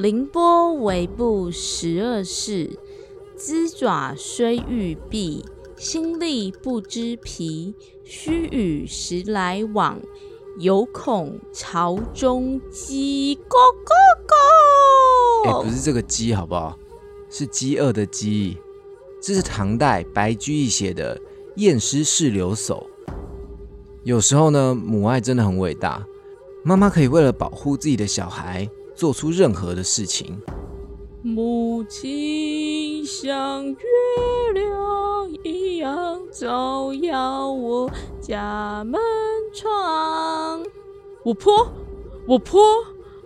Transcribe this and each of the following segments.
凌波微步十二世，姿爪虽欲避，心力不知疲。须臾时来往，犹恐巢中鸡。咕咕哎、不是这个鸡好不好？是饥饿的饥。这是唐代白居易写的《验尸事留守》。有时候呢，母爱真的很伟大，妈妈可以为了保护自己的小孩，做出任何的事情。母亲像月亮一样照耀我家门窗。我泼，我泼，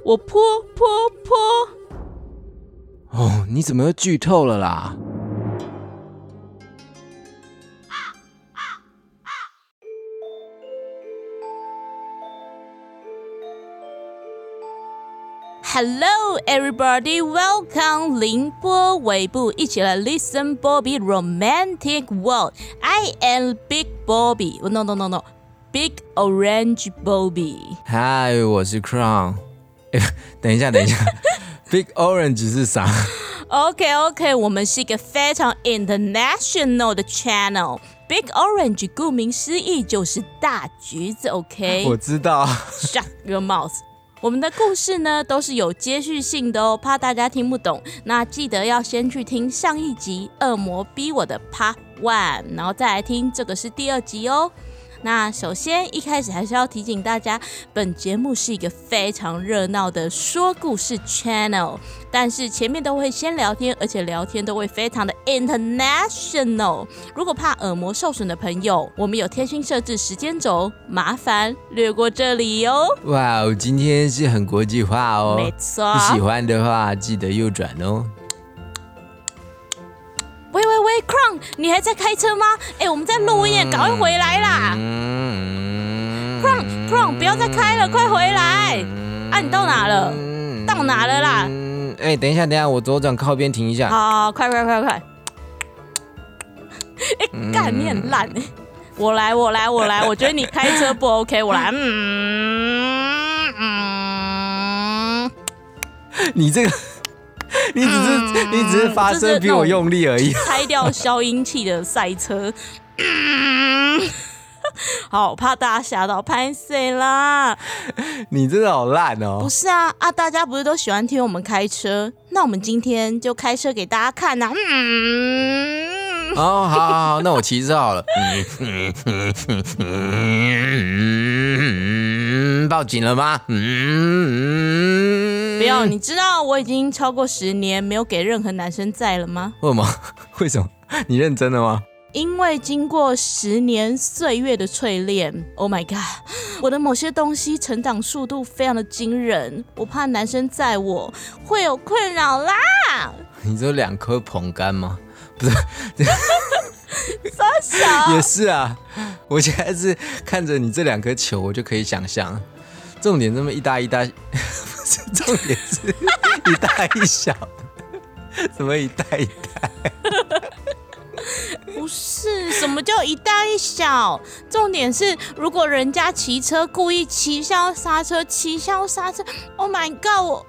我泼泼泼。哦，你怎么又剧透了啦？Hello, everybody! Welcome 凌波尾部，一起来 listen Bobby romantic world. I am Big Bobby. No, no, no, no. Big Orange Bobby. 嗨，我是 Crown。哎，等一下，等一下，Big Orange 是啥？ OK OK，我们是一个非常 international 的 channel。Big Orange 顾名思义就是大橘子，OK？我知道。 Shut your mouth！ 我们的故事呢都是有接续性的哦，怕大家听不懂，那记得要先去听上一集《恶魔逼我的 Part One》，然后再来听这个是第二集哦。那首先一开始还是要提醒大家，本节目是一个非常热闹的说故事 channel，但是前面都会先聊天，而且聊天都会非常的 international。如果怕耳膜受损的朋友，我们有贴心设置时间轴，麻烦略过这里哟。哇哦，今天是很国际化哦。没错不喜欢的话，记得右转哦。喂喂喂，Crown，你还在开车吗？哎、我们在录音，赶快回来啦嗯！Crown Crown，不要再开了，快回来！啊，你到哪了？到哪了啦？嗯，哎、等一下，等一下，我左转靠边停一下。好，快快快快！哎、干，你很烂哎！我来，我来，我来！我觉得你开车不 OK，我来。嗯嗯，你这个，你只是、你只是发声比我用力而已。拆掉消音器的赛车。嗯 好，怕大家吓到，拍谁啦？你真的好烂哦不哦！是啊啊！大家不是都喜欢听我们开车？那我们今天就开车给大家看呐、嗯，哦，好好好，那我骑车好了。嗯，报警了吗？嗯，不要！你知道我已经超过十年没有给任何男生载了吗？为什么？为什么？你认真的吗？因为经过十年岁月的淬炼，Oh my god，我的某些东西成长速度非常的惊人，我怕男生载我会有困扰啦。你只有两颗捧干吗？不是，傻小也是啊。我现在是看着你这两颗球，我就可以想象。重点这么一大一大，不是重点是一大一小的，什么一大一大？不是什么叫一大一小，重点是如果人家骑车故意骑消刹车，骑消刹车，Oh my god，我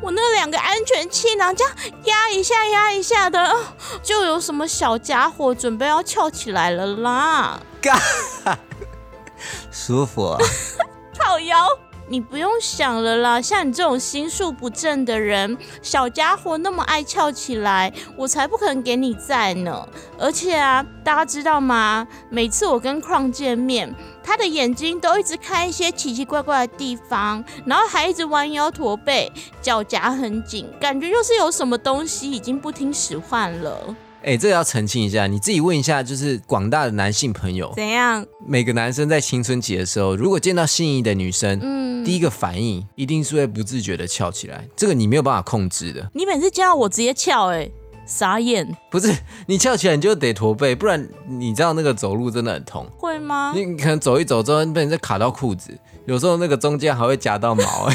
我那两个安全气囊这样压一下压一下的，就有什么小家伙准备要翘起来了啦，嘎，舒服啊！靠腰。你不用想了啦，像你这种心术不正的人，小家伙那么爱翘起来，我才不可能给你在呢。而且啊，大家知道吗？每次我跟矿见面，他的眼睛都一直看一些奇奇怪怪的地方，然后还一直弯腰驼背，脚夹很紧，感觉就是有什么东西已经不听使唤了。哎、这个要澄清一下，你自己问一下，就是广大的男性朋友，怎样？每个男生在青春期的时候，如果见到心仪的女生，嗯，第一个反应一定是会不自觉的翘起来，这个你没有办法控制的。你每次见到我直接翘、欸，傻眼，不是你翘起来你就得驼背，不然你知道那个走路真的很痛。会吗？你可能走一走之后被人家卡到裤子，有时候那个中间还会夹到毛、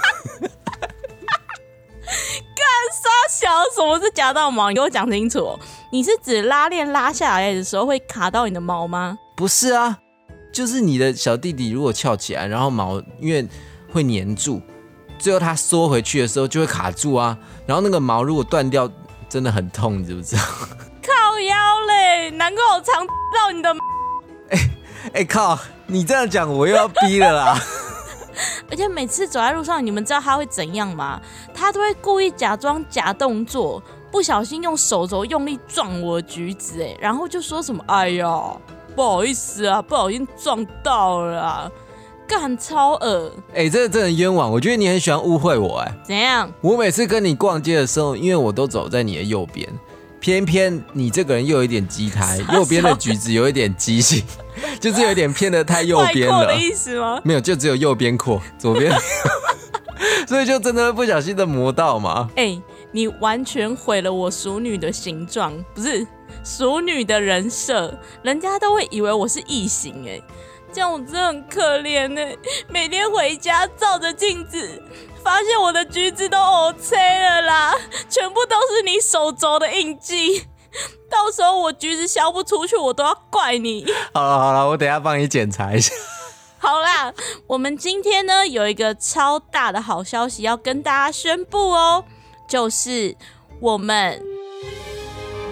哎小什么是夹到毛？你给我讲清楚哦。你是指拉链拉下来的时候会卡到你的毛吗？不是啊，就是你的小弟弟如果翘起来，然后毛因为会粘住，最后它缩回去的时候就会卡住啊。然后那个毛如果断掉，真的很痛，你知不知道？靠腰嘞，难怪我常 到你的。哎靠！你这样讲，我又要逼了啦。而且每次走在路上，你们知道他会怎样吗？他都会故意假装假动作，不小心用手肘用力撞我的橘子，哎，然后就说什么：“哎呀，不好意思啊，不小心撞到了。”干超恶！哎，这个真的冤枉。我觉得你很喜欢误会我，哎，怎样？我每次跟你逛街的时候，因为我都走在你的右边。偏偏你这个人又有一点畸胎，右边的橘子有一点畸形，就是有点偏的太右边了。的意思吗？没有，就只有右边阔，左边，所以就真的会不小心的磨到嘛。哎，你完全毁了我熟女的形状，不是熟女的人设，人家都会以为我是异形哎。这样我真的很可怜呢，每天回家照着镜子，发现我的橘子都 OK 了啦，全部都是你手肘的印记。到时候我橘子销不出去，我都要怪你。好了好了，我等下帮你检查一下。好啦，我们今天呢有一个超大的好消息要跟大家宣布哦，就是我们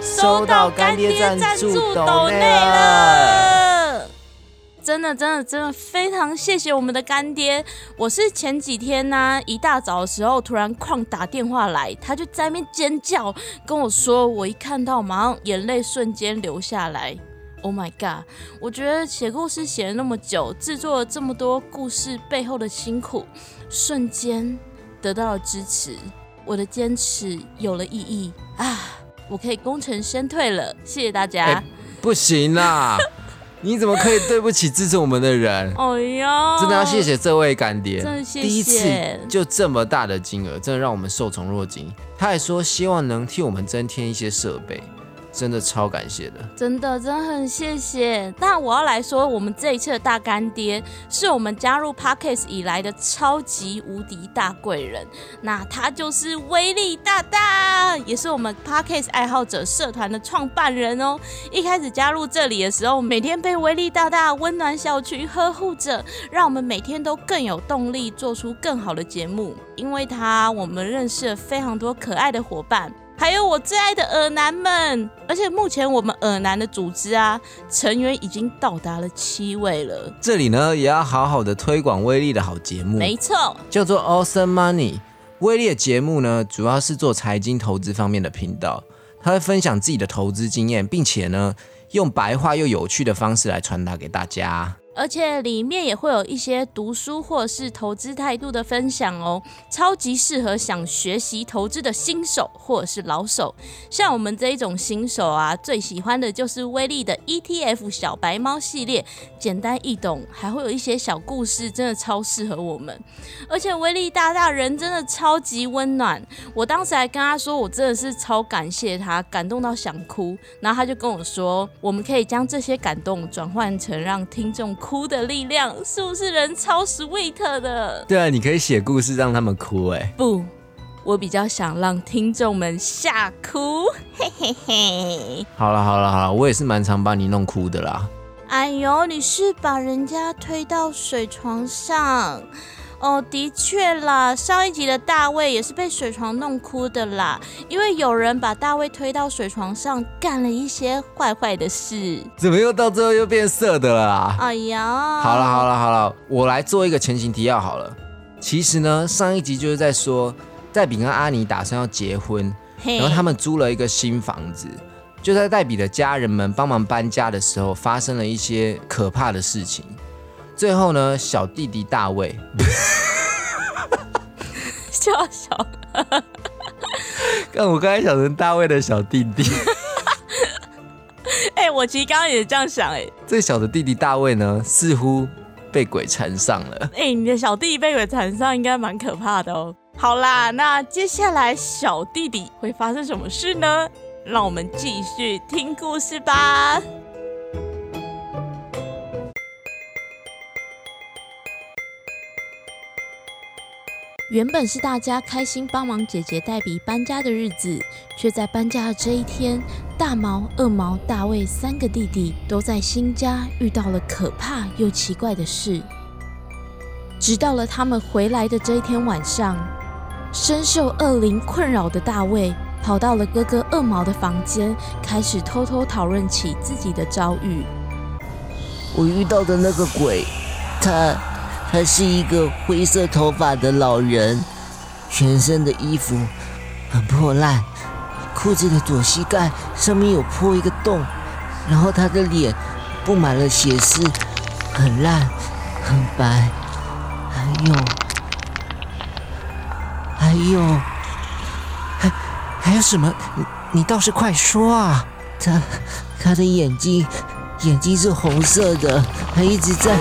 收到干爹赞助豆内了。真的，真的，真的非常谢谢我们的干爹。我是前几天呢，一大早的时候突然旷打电话来，他就在那边尖叫跟我说，我一看到马上眼泪瞬间流下来。Oh my god！我觉得写故事写了那么久，制作了这么多故事背后的辛苦，瞬间得到了支持，我的坚持有了意义啊！我可以功成身退了，谢谢大家。不行啦！你怎么可以对不起支持我们的人？哎呀，真的要谢谢这位干爹，第一次就这么大的金额，真的让我们受宠若惊。他还说希望能替我们增添一些设备。真的超感谢的，真的真的很谢谢。那我要来说，我们这一次的大干爹是我们加入 Parkes 以来的超级无敌大贵人，那他就是威力大大，也是我们 Parkes 爱好者社团的创办人哦。一开始加入这里的时候，每天被威力大大温暖小区呵护着，让我们每天都更有动力做出更好的节目。因为他，我们认识了非常多可爱的伙伴。还有我最爱的耳男们，而且目前我们耳男的组织啊，成员已经到达了七位了。这里呢，也要好好的推广威力的好节目，没错，叫做 Awesome Money。威力的节目呢，主要是做财经投资方面的频道，他会分享自己的投资经验，并且呢，用白话又有趣的方式来传达给大家。而且里面也会有一些读书或是投资态度的分享哦，超级适合想学习投资的新手或者是老手。像我们这一种新手啊，最喜欢的就是威力的 ETF 小白猫系列，简单易懂，还会有一些小故事，真的超适合我们。而且威力大大人真的超级温暖，我当时还跟他说，我真的是超感谢他，感动到想哭。然后他就跟我说，我们可以将这些感动转换成让听众。哭的力量是不是人超 sweet 的？对啊，你可以写故事让他们哭哎。不，我比较想让听众们吓哭。嘿嘿嘿。好了好了好了，我也是蛮常把你弄哭的啦。哎呦，你是把人家推到水床上。哦，的确啦，上一集的大卫也是被水床弄哭的啦，因为有人把大卫推到水床上，干了一些坏坏的事。怎么又到最后又变色的了？哎呀，好了好了好了，我来做一个前情提要好了。其实呢，上一集就是在说，黛比跟阿尼打算要结婚，然后他们租了一个新房子，就在黛比的家人们帮忙搬家的时候，发生了一些可怕的事情。最后呢，小弟弟大卫，笑笑，但我刚才想成大卫的小弟弟。哎，我其实刚刚也这样想，哎，最小的弟弟大卫呢，似乎被鬼缠上了。哎，你的小弟弟被鬼缠上，应该蛮可怕的哦。好啦，那接下来小弟弟会发生什么事呢？让我们继续听故事吧。原本是大家开心帮忙姐姐黛比搬家的日子，却在搬家的这一天，大毛、二毛、大卫三个弟弟都在新家遇到了可怕又奇怪的事。直到了他们回来的这一天晚上，深受恶灵困扰的大卫跑到了哥哥二毛的房间，开始偷偷讨论起自己的遭遇。我遇到的那个鬼，他他是一个灰色头发的老人，全身的衣服很破烂，裤子的左膝盖上面有破一个洞，然后他的脸布满了血丝，很烂，很白。还有，还有，还还有什么？你倒是快说啊！他他的眼睛眼睛是红色的，还一直在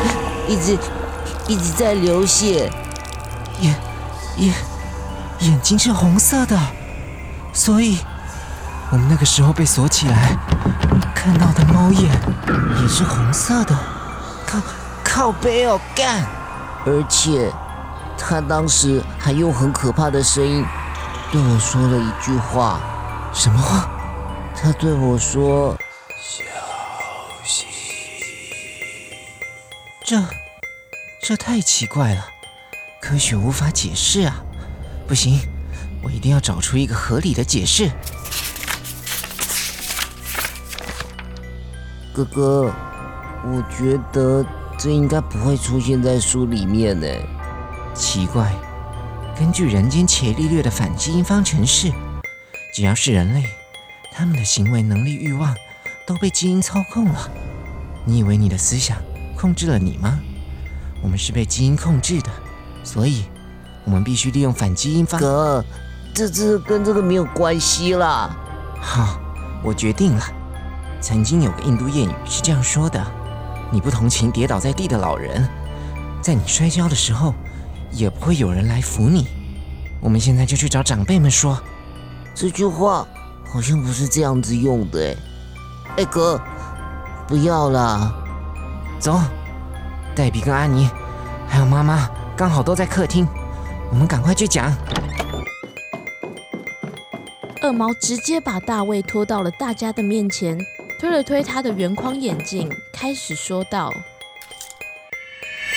一直一直在流血。眼眼眼睛是红色的，所以我们那个时候被锁起来，看到的猫眼也是红色的。靠靠背哦，干！而且，他当时还用很可怕的声音对我说了一句话。什么话？他对我说：“小心。”这，这太奇怪了，科学无法解释啊！不行，我一定要找出一个合理的解释。哥哥，我觉得。这应该不会出现在书里面呢。奇怪，根据人间伽利略的反基因方程式，只要是人类，他们的行为能力、欲望都被基因操控了。你以为你的思想控制了你吗？我们是被基因控制的，所以我们必须利用反基因方。哥，这这跟这个没有关系啦。好，我决定了。曾经有个印度谚语是这样说的。你不同情跌倒在地的老人，在你摔跤的时候，也不会有人来扶你。我们现在就去找长辈们说，这句话好像不是这样子用的哎。哎哥，不要啦，走。黛比跟安妮还有妈妈刚好都在客厅，我们赶快去讲。二毛直接把大卫拖到了大家的面前。推了推他的圆框眼镜，开始说道：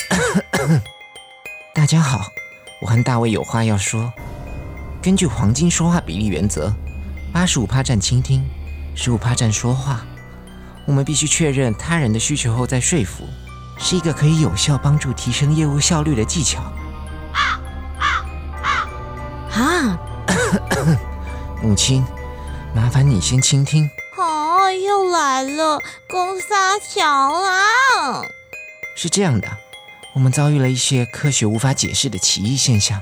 “大家好，我和大卫有话要说。根据黄金说话比例原则，八十五趴占倾听，十五趴占说话。我们必须确认他人的需求后再说服，是一个可以有效帮助提升业务效率的技巧。”啊，母亲，麻烦你先倾听。又来了，公沙桥啊！是这样的，我们遭遇了一些科学无法解释的奇异现象。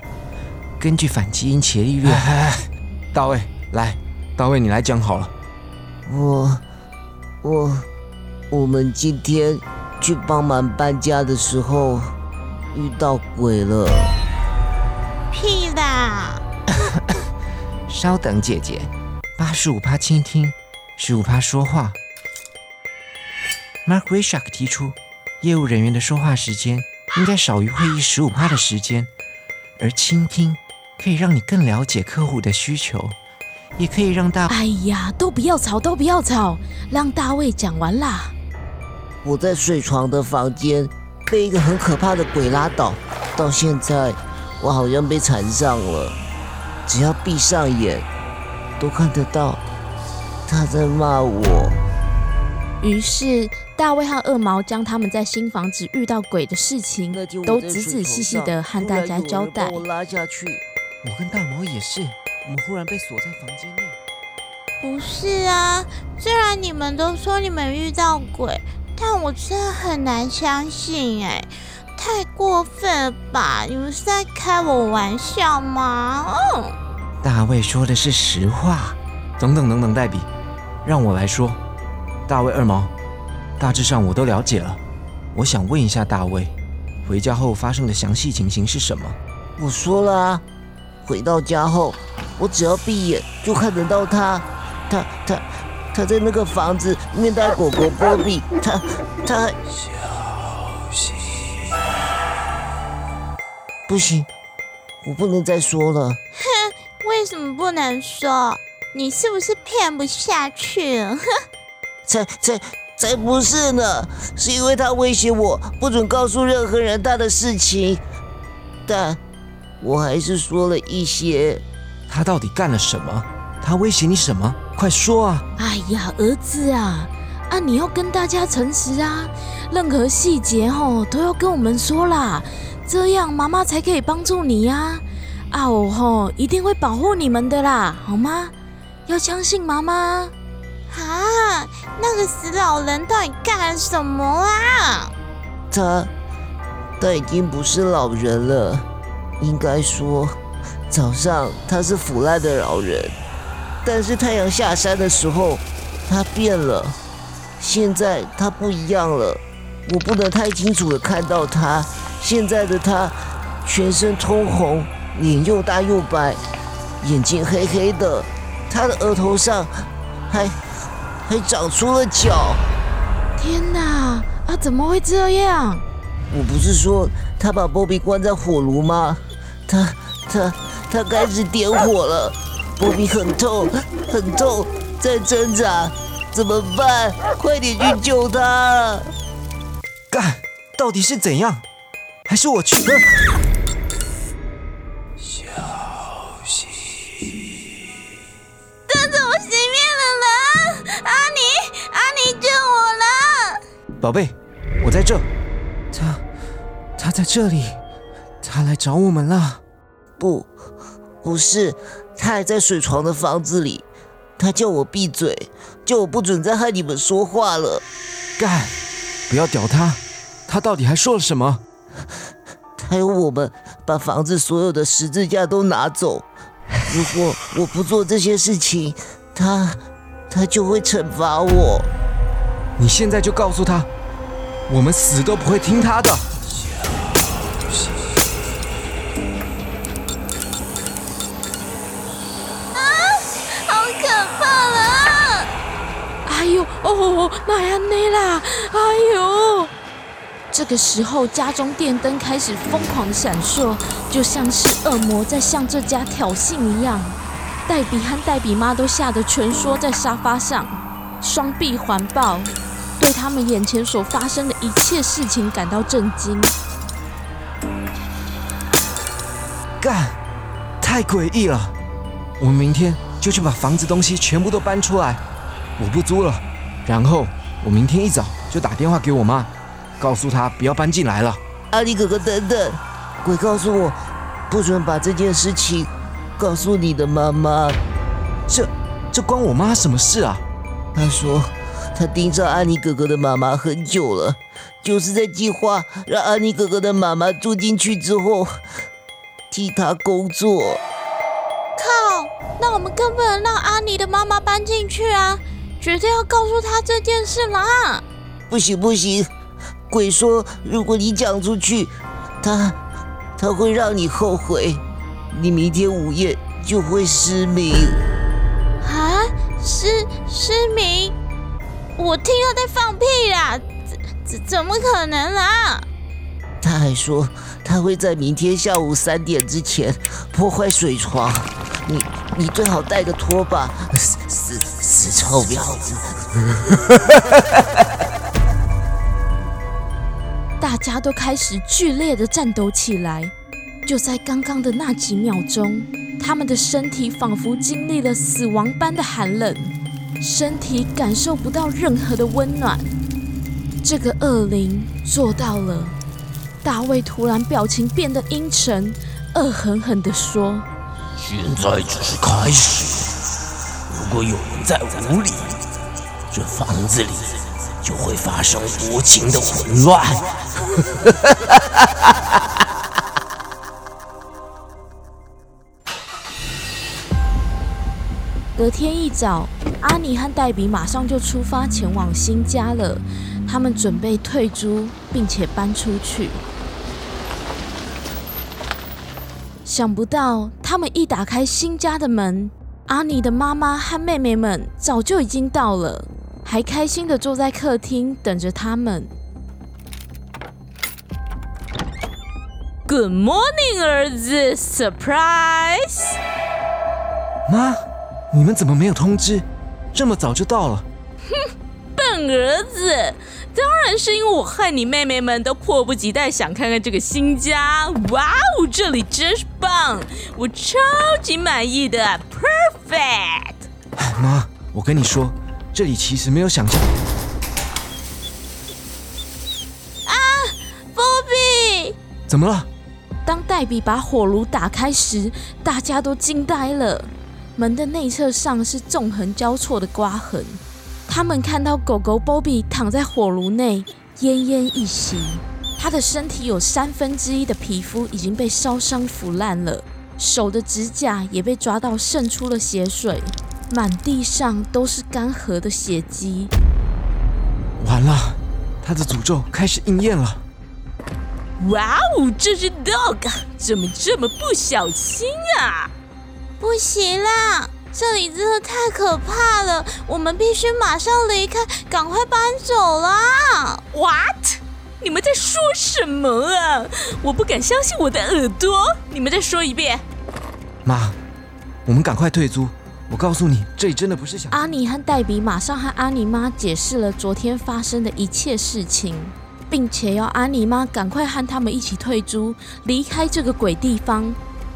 根据反基因伽利略，大卫，来，大卫，你来讲好了。我，我，我们今天去帮忙搬家的时候遇到鬼了。屁啦！稍等，姐姐，八十五趴倾听。十五趴说话。Mark Rishak 提出，业务人员的说话时间应该少于会议十五趴的时间，而倾听可以让你更了解客户的需求，也可以让大……哎呀，都不要吵，都不要吵，让大卫讲完啦。我在睡床的房间被一个很可怕的鬼拉倒，到现在我好像被缠上了，只要闭上眼都看得到。他在骂我。于是大卫和二毛将他们在新房子遇到鬼的事情都仔仔细细的和大家交代。我拉下去，我跟大毛也是，我们忽然被锁在房间内。不是啊，虽然你们都说你们遇到鬼，但我真的很难相信哎，太过分了吧？你们是在开我玩笑吗？嗯。大卫说的是实话。等等等等，黛比。让我来说，大卫二毛，大致上我都了解了。我想问一下大卫，回家后发生的详细情形是什么？我说了啊，回到家后，我只要闭眼就看得到他，他他他在那个房子面带果果波比，他他小心，不行，我不能再说了。哼，为什么不能说？你是不是骗不下去了？哼，才才才不是呢！是因为他威胁我不准告诉任何人他的事情，但我还是说了一些。他到底干了什么？他威胁你什么？快说啊！哎呀，儿子啊，啊，你要跟大家诚实啊，任何细节吼都要跟我们说啦，这样妈妈才可以帮助你呀。啊，我吼一定会保护你们的啦，好吗？要相信妈妈。啊，那个死老人到底干了什么啊？他，他已经不是老人了，应该说，早上他是腐烂的老人，但是太阳下山的时候，他变了。现在他不一样了，我不能太清楚的看到他。现在的他，全身通红，脸又大又白，眼睛黑黑的，他的额头上还。还长出了脚！天哪！啊，怎么会这样？我不是说他把波比关在火炉吗？他、他、他开始点火了！波比很痛，很痛，在挣扎，怎么办？快点去救他！干！到底是怎样？还是我去？宝贝，我在这。他，他在这里。他来找我们了。不，不是，他还在水床的房子里。他叫我闭嘴，叫我不准再和你们说话了。干！不要屌他。他到底还说了什么？他要我们把房子所有的十字架都拿走。如果我不做这些事情，他，他就会惩罚我。你现在就告诉他。我们死都不会听他的。哦，那样内啦！哎呦，这个时候家中电灯开始疯狂的闪烁，就像是恶魔在向这家挑衅一样。黛比和黛比妈都吓得蜷缩在沙发上，双臂环抱。对他们眼前所发生的一切事情感到震惊。干，太诡异了！我们明天就去把房子东西全部都搬出来，我不租了。然后我明天一早就打电话给我妈，告诉她不要搬进来了。阿尼哥哥，等等，鬼告诉我，不准把这件事情告诉你的妈妈。这这关我妈什么事啊？她说。他盯上阿尼哥哥的妈妈很久了，就是在计划让阿尼哥哥的妈妈住进去之后替他工作。靠！那我们更不能让阿尼的妈妈搬进去啊！绝对要告诉他这件事啦！不行不行，鬼说如果你讲出去，他他会让你后悔，你明天午夜就会失明。啊？失失明？我听到在放屁啦！怎怎怎么可能啦？他还说他会在明天下午三点之前破坏水床，你你最好带个拖把，死死死臭婊子！大家都开始剧烈的战斗起来。就在刚刚的那几秒钟，他们的身体仿佛经历了死亡般的寒冷。身体感受不到任何的温暖，这个恶灵做到了。大卫突然表情变得阴沉，恶狠狠地说：“现在只是开始，如果有人在屋里，这房子里就会发生无情的混乱。”隔天一早，阿尼和黛比马上就出发前往新家了。他们准备退租，并且搬出去。想不到，他们一打开新家的门，阿尼的妈妈和妹妹们早就已经到了，还开心的坐在客厅等着他们。Good morning，儿子，Surprise！妈。你们怎么没有通知？这么早就到了？哼，笨笨儿子，当然是因为我害你妹妹们都迫不及待想看看这个新家。哇哦，这里真是棒，我超级满意的，perfect。妈，我跟你说，这里其实没有想象。啊，波比，怎么了？当黛比把火炉打开时，大家都惊呆了。门的内侧上是纵横交错的刮痕。他们看到狗狗 Bobby 躺在火炉内，奄奄一息。他的身体有三分之一的皮肤已经被烧伤腐烂了，手的指甲也被抓到渗出了血水，满地上都是干涸的血迹。完了，他的诅咒开始应验了。哇哦，这只 dog 怎么这么不小心啊？不行啦！这里真的太可怕了，我们必须马上离开，赶快搬走啦！What？你们在说什么啊？我不敢相信我的耳朵！你们再说一遍。妈，我们赶快退租。我告诉你，这里真的不是想……阿尼和黛比马上和阿尼妈解释了昨天发生的一切事情，并且要阿尼妈赶快和他们一起退租，离开这个鬼地方。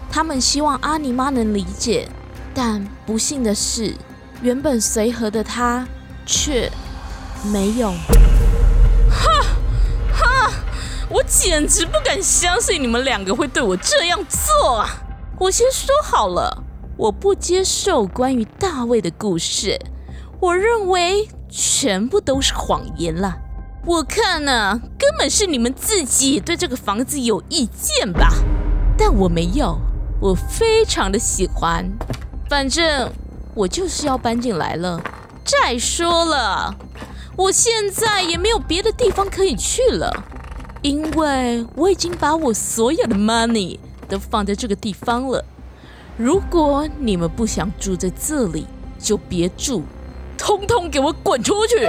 他们希望阿尼妈能理解。但不幸的是，原本随和的他却没有。哈，哈！我简直不敢相信你们两个会对我这样做啊！我先说好了，我不接受关于大卫的故事，我认为全部都是谎言了。我看呢，根本是你们自己对这个房子有意见吧？但我没有，我非常的喜欢。反正我就是要搬进来了。再说了，我现在也没有别的地方可以去了，因为我已经把我所有的 money 都放在这个地方了。如果你们不想住在这里，就别住，通通给我滚出去！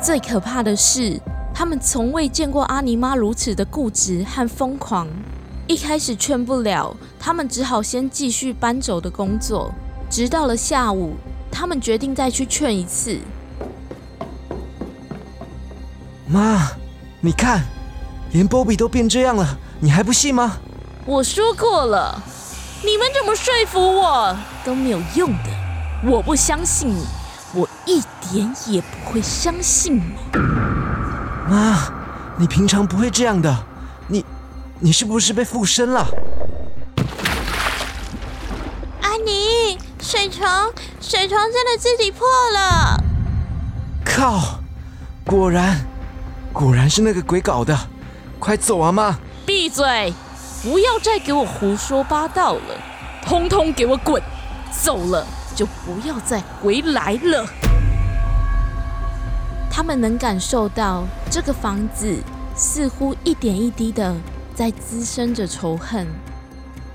最可怕的是，他们从未见过阿尼妈如此的固执和疯狂。一开始劝不了，他们只好先继续搬走的工作。直到了下午，他们决定再去劝一次。妈，你看，连波比都变这样了，你还不信吗？我说过了，你们怎么说服我都没有用的。我不相信你，我一点也不会相信你。妈，你平常不会这样的，你。你是不是被附身了？阿妮，水床，水床真的自己破了！靠，果然，果然是那个鬼搞的！快走啊，妈！闭嘴！不要再给我胡说八道了，通通给我滚！走了就不要再回来了。他们能感受到这个房子似乎一点一滴的。在滋生着仇恨，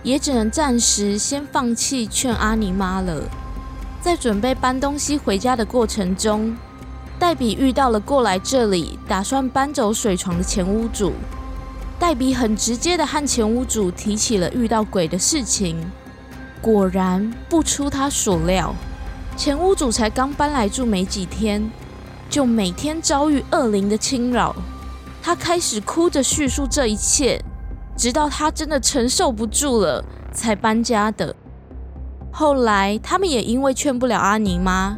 也只能暂时先放弃劝阿尼妈了。在准备搬东西回家的过程中，黛比遇到了过来这里打算搬走水床的前屋主。黛比很直接的和前屋主提起了遇到鬼的事情。果然不出他所料，前屋主才刚搬来住没几天，就每天遭遇恶灵的侵扰。他开始哭着叙述这一切，直到他真的承受不住了，才搬家的。后来他们也因为劝不了阿尼妈，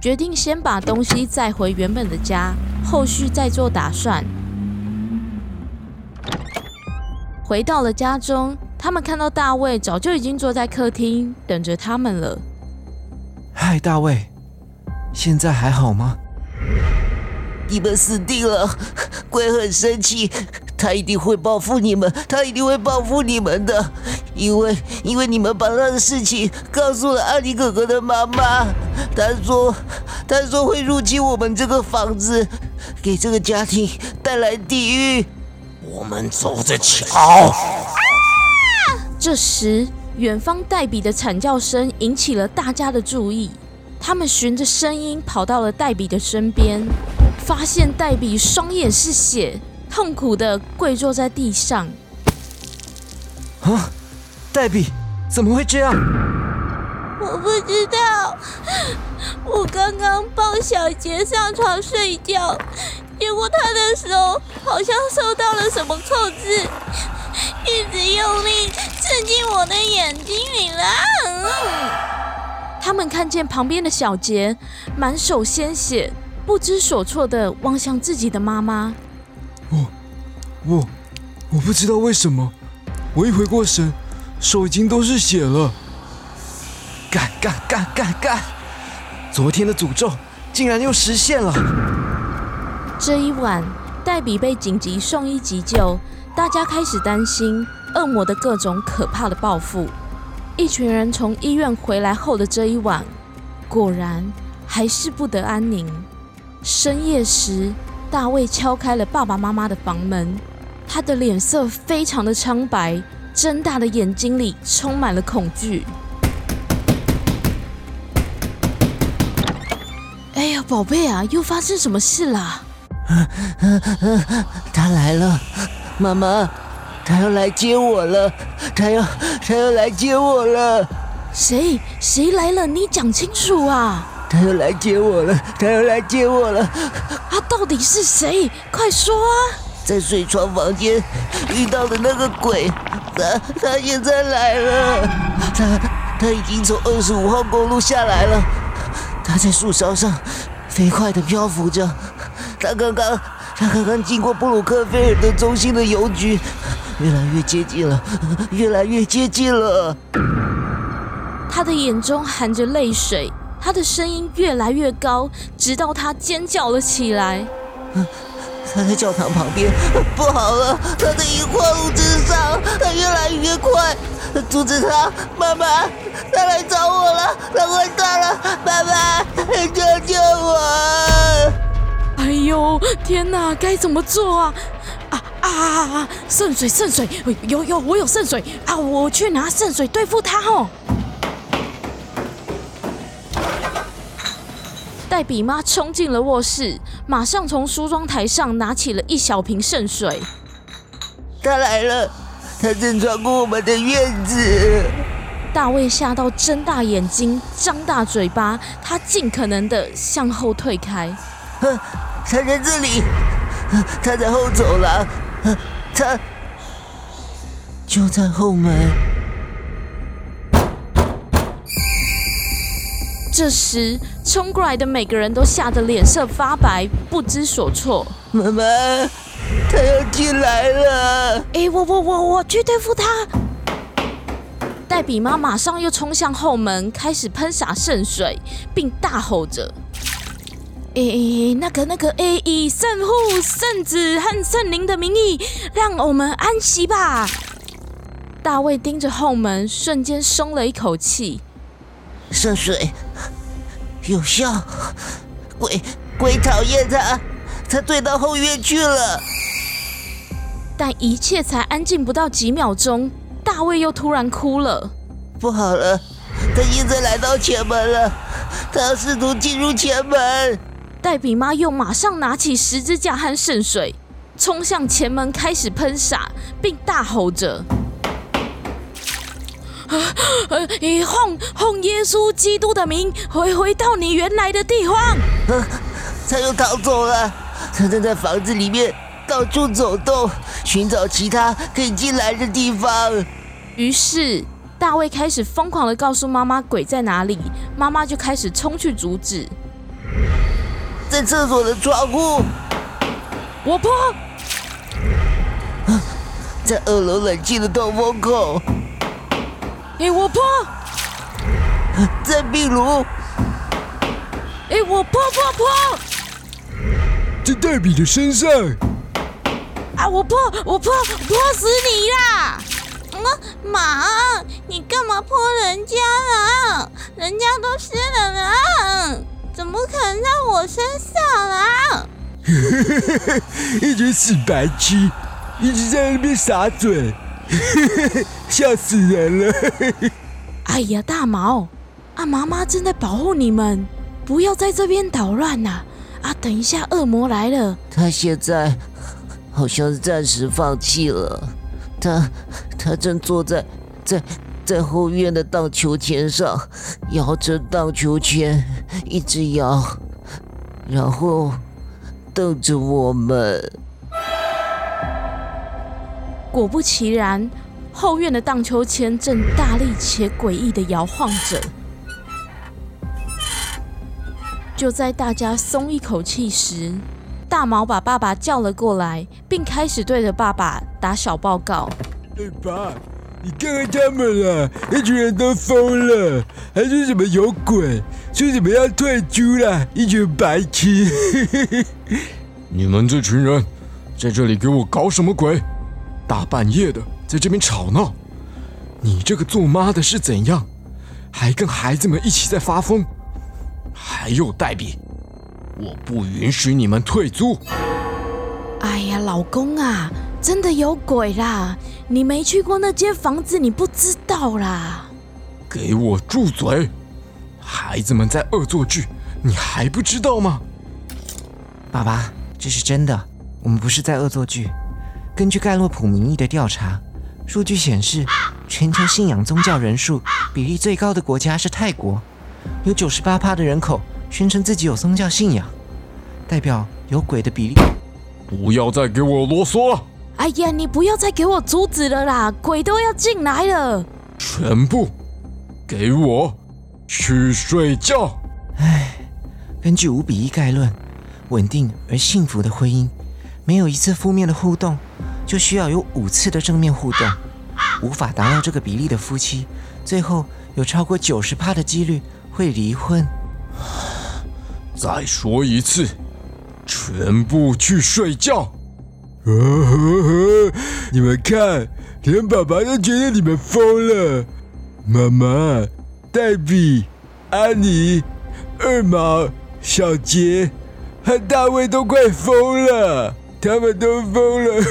决定先把东西载回原本的家，后续再做打算。回到了家中，他们看到大卫早就已经坐在客厅等着他们了。嗨，大卫，现在还好吗？你们死定了！鬼很生气，他一定会报复你们，他一定会报复你们的，因为因为你们把他的事情告诉了阿尼哥哥的妈妈，他说他说会入侵我们这个房子，给这个家庭带来地狱。我们走着瞧。这时，远方黛比的惨叫声引起了大家的注意，他们循着声音跑到了黛比的身边。发现黛比双眼是血，痛苦的跪坐在地上。啊，黛比，怎么会这样？我我不知道。我刚刚抱小杰上床睡觉，结果他的手好像受到了什么控制，一直用力刺进我的眼睛里了。他们看见旁边的小杰满手鲜血，不知所措的望向自己的妈妈。我我我不知道为什么，我一回过神，手已经都是血了。干干干干干！昨天的诅咒竟然又实现了。这一晚，黛比被紧急送医急救，大家开始担心恶魔的各种可怕的报复。一群人从医院回来后的这一晚，果然还是不得安宁。深夜时，大卫敲开了爸爸妈妈的房门，他的脸色非常的苍白，睁大的眼睛里充满了恐惧。哎呀，宝贝啊，又发生什么事啦？他来了，妈妈，他要来接我了，他要他要来接我了，谁谁来了？你讲清楚啊！他要来接我了，他要来接我了。他到底是谁？快说啊！在水床房间遇到的那个鬼，他他现在来了，他他已经从二十五号公路下来了，他在树梢上飞快地漂浮着，他刚刚他刚刚经过布鲁克菲尔德中心的邮局，越来越接近了，越来越接近了。他的眼中含着泪水，他的声音越来越高，直到他尖叫了起来。他在教堂旁边，不好了！他在一块路之上，他越来越快，阻止他！妈妈，他来找我了，他快到了！妈妈，救救我！哎呦，天哪，该怎么做啊？啊啊啊！圣水，圣水，有有，我有圣水啊！我去拿圣水对付他哦。黛比妈冲进了卧室，马上从梳妆台上拿起了一小瓶圣水。他来了，他正穿过我们的院子。大卫吓到睁大眼睛，张大嘴巴，他尽可能的向后退开。他在这里，他在后走廊，他就在后门。这时，冲过来的每个人都吓得脸色发白，不知所措。妈妈，他要进来了！哎，我我我我去对付他！黛比妈马上又冲向后门，开始喷洒圣水，并大吼着：“哎，那个那个，哎，以圣父、圣子和圣灵的名义，让我们安息吧！”大卫盯着后门，瞬间松了一口气。圣水有效，鬼鬼讨厌他，他退到后院去了。但一切才安静不到几秒钟，大卫又突然哭了。不好了，他现在来到前门了，他要试图进入前门。黛比妈又马上拿起十字架和圣水，冲向前门开始喷洒，并大吼着。呃，以奉奉耶稣基督的名，回回到你原来的地方。他又逃走了，他正在房子里面到处走动，寻找其他可以进来的地方。于是大卫开始疯狂的告诉妈妈鬼在哪里，妈妈就开始冲去阻止。在厕所的窗户，我婆，在二楼冷气的通风口。哎，我婆在 壁炉。哎，我婆婆婆在黛比的身上。啊，我泼我泼泼死你啦！嗯，妈，你干嘛泼人家啊？人家都湿了啦，怎么可能在我身上啊？一群死白痴，一直在那边撒嘴。吓死人了！哎呀，大毛，啊，妈妈正在保护你们，不要在这边捣乱呐！啊，等一下恶魔来了，他现在好像是暂时放弃了，他他正坐在在在后院的荡秋千上摇着荡秋千，一直摇，然后瞪着我们。果不其然，后院的荡秋千正大力且诡异的摇晃着。就在大家松一口气时，大毛把爸爸叫了过来，并开始对着爸爸打小报告。哎爸，你看看他们啊，一群人都疯了，还说什么有鬼，说什么要退租啦，一群白痴。你们这群人在这里给我搞什么鬼？大半夜的在这边吵闹，你这个做妈的是怎样？还跟孩子们一起在发疯？还有黛比，我不允许你们退租。哎呀，老公啊，真的有鬼啦！你没去过那间房子，你不知道啦。给我住嘴！孩子们在恶作剧，你还不知道吗？爸爸，这是真的，我们不是在恶作剧。根据盖洛普民意的调查，数据显示，全球信仰宗教人数比例最高的国家是泰国，有九十八趴的人口宣称自己有宗教信仰，代表有鬼的比例。不要再给我啰嗦了！哎呀，你不要再给我阻止了啦，鬼都要进来了！全部给我去睡觉！唉，根据五比一概论，稳定而幸福的婚姻，没有一次负面的互动，就需要有五次的正面互动。无法达到这个比例的夫妻，最后有超过九十趴的几率会离婚。再说一次，全部去睡觉！呵呵呵，你们看，连爸爸都觉得你们疯了。妈妈、黛比、安妮、二毛、小杰和大卫都快疯了，他们都疯了，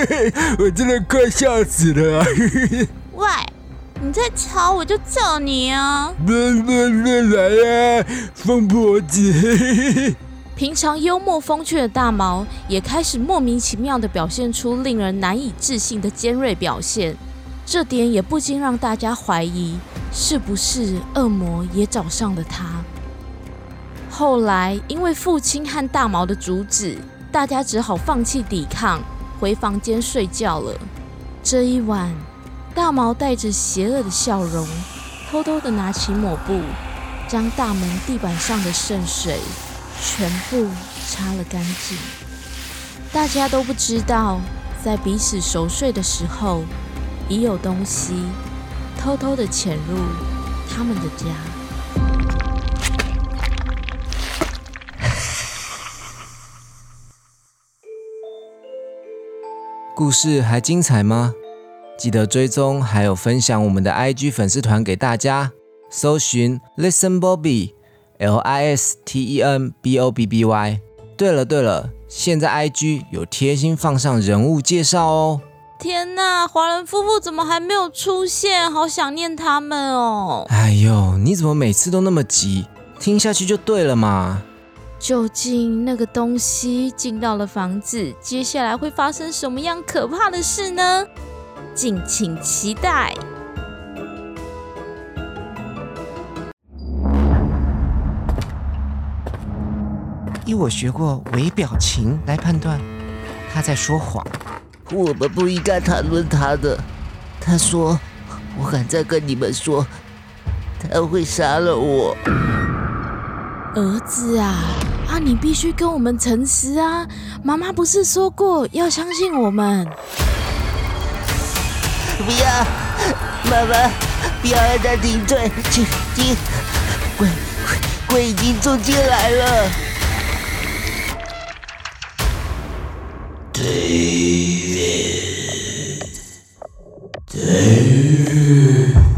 我真的快笑死了、啊！喂，你再吵我就揍你啊！来来来来啊，疯婆子！平常幽默风趣的大毛也开始莫名其妙地表现出令人难以置信的尖锐表现，这点也不禁让大家怀疑，是不是恶魔也找上了他。后来因为父亲和大毛的阻止，大家只好放弃抵抗，回房间睡觉了。这一晚，大毛带着邪恶的笑容，偷偷地拿起抹布，将大门地板上的渗水。全部擦了干净。大家都不知道，在彼此熟睡的时候，已有东西偷偷的潜入他们的家。故事还精彩吗？记得追踪还有分享我们的 IG 粉丝团给大家，搜寻 Listen Bobby。L I S T E N B O B B Y。对了对了，现在 I G 有贴心放上人物介绍哦。天呐，华人夫妇怎么还没有出现？好想念他们哦！哎呦，你怎么每次都那么急？听下去就对了嘛。究竟那个东西进到了房子，接下来会发生什么样可怕的事呢？敬请期待。依我学过微表情来判断，他在说谎。我们不应该谈论他的。他说：“我敢再跟你们说，他会杀了我。”儿子啊，啊，你必须跟我们诚实啊！妈妈不是说过要相信我们？不要，妈妈，不要让他顶罪，请进。鬼鬼鬼已经住进来了。David. David.